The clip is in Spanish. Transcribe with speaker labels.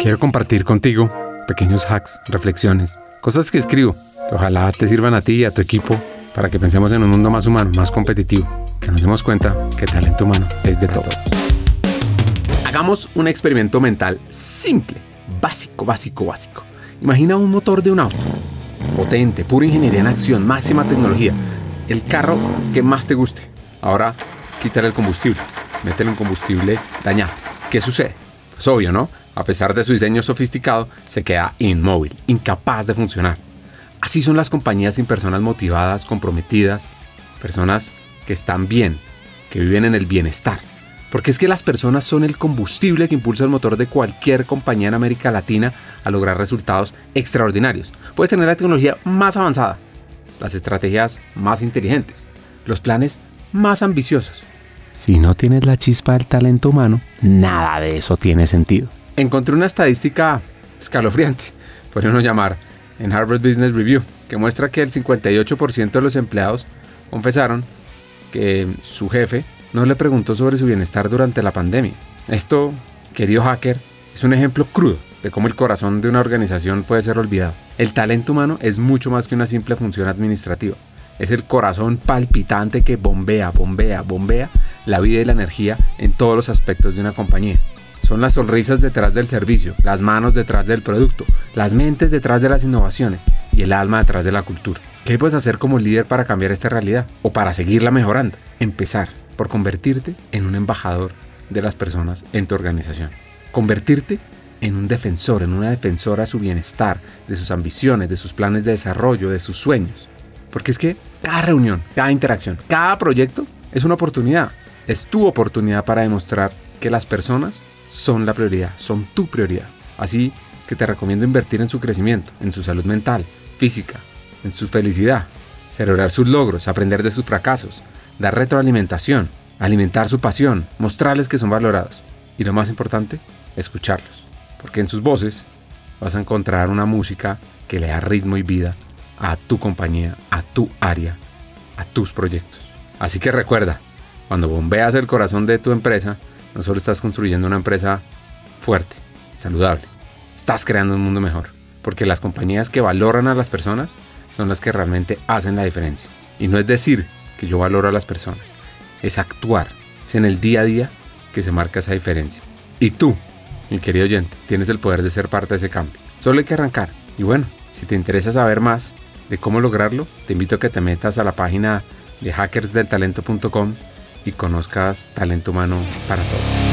Speaker 1: Quiero compartir contigo pequeños hacks, reflexiones, cosas que escribo que ojalá te sirvan a ti y a tu equipo para que pensemos en un mundo más humano, más competitivo, que nos demos cuenta que talento humano es de todo. Hagamos un experimento mental simple, básico, básico, básico. Imagina un motor de un auto, potente, pura ingeniería en acción, máxima tecnología, el carro que más te guste. Ahora, quítale el combustible, métele un combustible dañado. ¿Qué sucede? Pues obvio, ¿no? A pesar de su diseño sofisticado, se queda inmóvil, incapaz de funcionar. Así son las compañías sin personas motivadas, comprometidas, personas que están bien, que viven en el bienestar. Porque es que las personas son el combustible que impulsa el motor de cualquier compañía en América Latina a lograr resultados extraordinarios. Puedes tener la tecnología más avanzada, las estrategias más inteligentes, los planes más ambiciosos. Si no tienes la chispa del talento humano, nada de eso tiene sentido. Encontré una estadística escalofriante, podríamos llamar, en Harvard Business Review, que muestra que el 58% de los empleados confesaron que su jefe no le preguntó sobre su bienestar durante la pandemia. Esto, querido hacker, es un ejemplo crudo de cómo el corazón de una organización puede ser olvidado. El talento humano es mucho más que una simple función administrativa. Es el corazón palpitante que bombea, bombea, bombea la vida y la energía en todos los aspectos de una compañía. Son las sonrisas detrás del servicio, las manos detrás del producto, las mentes detrás de las innovaciones y el alma detrás de la cultura. ¿Qué puedes hacer como líder para cambiar esta realidad o para seguirla mejorando? Empezar por convertirte en un embajador de las personas en tu organización. Convertirte en un defensor, en una defensora de su bienestar, de sus ambiciones, de sus planes de desarrollo, de sus sueños. Porque es que cada reunión, cada interacción, cada proyecto es una oportunidad. Es tu oportunidad para demostrar que las personas son la prioridad, son tu prioridad. Así que te recomiendo invertir en su crecimiento, en su salud mental, física, en su felicidad, celebrar sus logros, aprender de sus fracasos, dar retroalimentación, alimentar su pasión, mostrarles que son valorados. Y lo más importante, escucharlos. Porque en sus voces vas a encontrar una música que le da ritmo y vida a tu compañía, a tu área, a tus proyectos. Así que recuerda, cuando bombeas el corazón de tu empresa, no solo estás construyendo una empresa fuerte, saludable, estás creando un mundo mejor. Porque las compañías que valoran a las personas son las que realmente hacen la diferencia. Y no es decir que yo valoro a las personas, es actuar, es en el día a día que se marca esa diferencia. Y tú, mi querido oyente, tienes el poder de ser parte de ese cambio. Solo hay que arrancar. Y bueno, si te interesa saber más de cómo lograrlo, te invito a que te metas a la página de hackersdeltalento.com y conozcas talento humano para todos.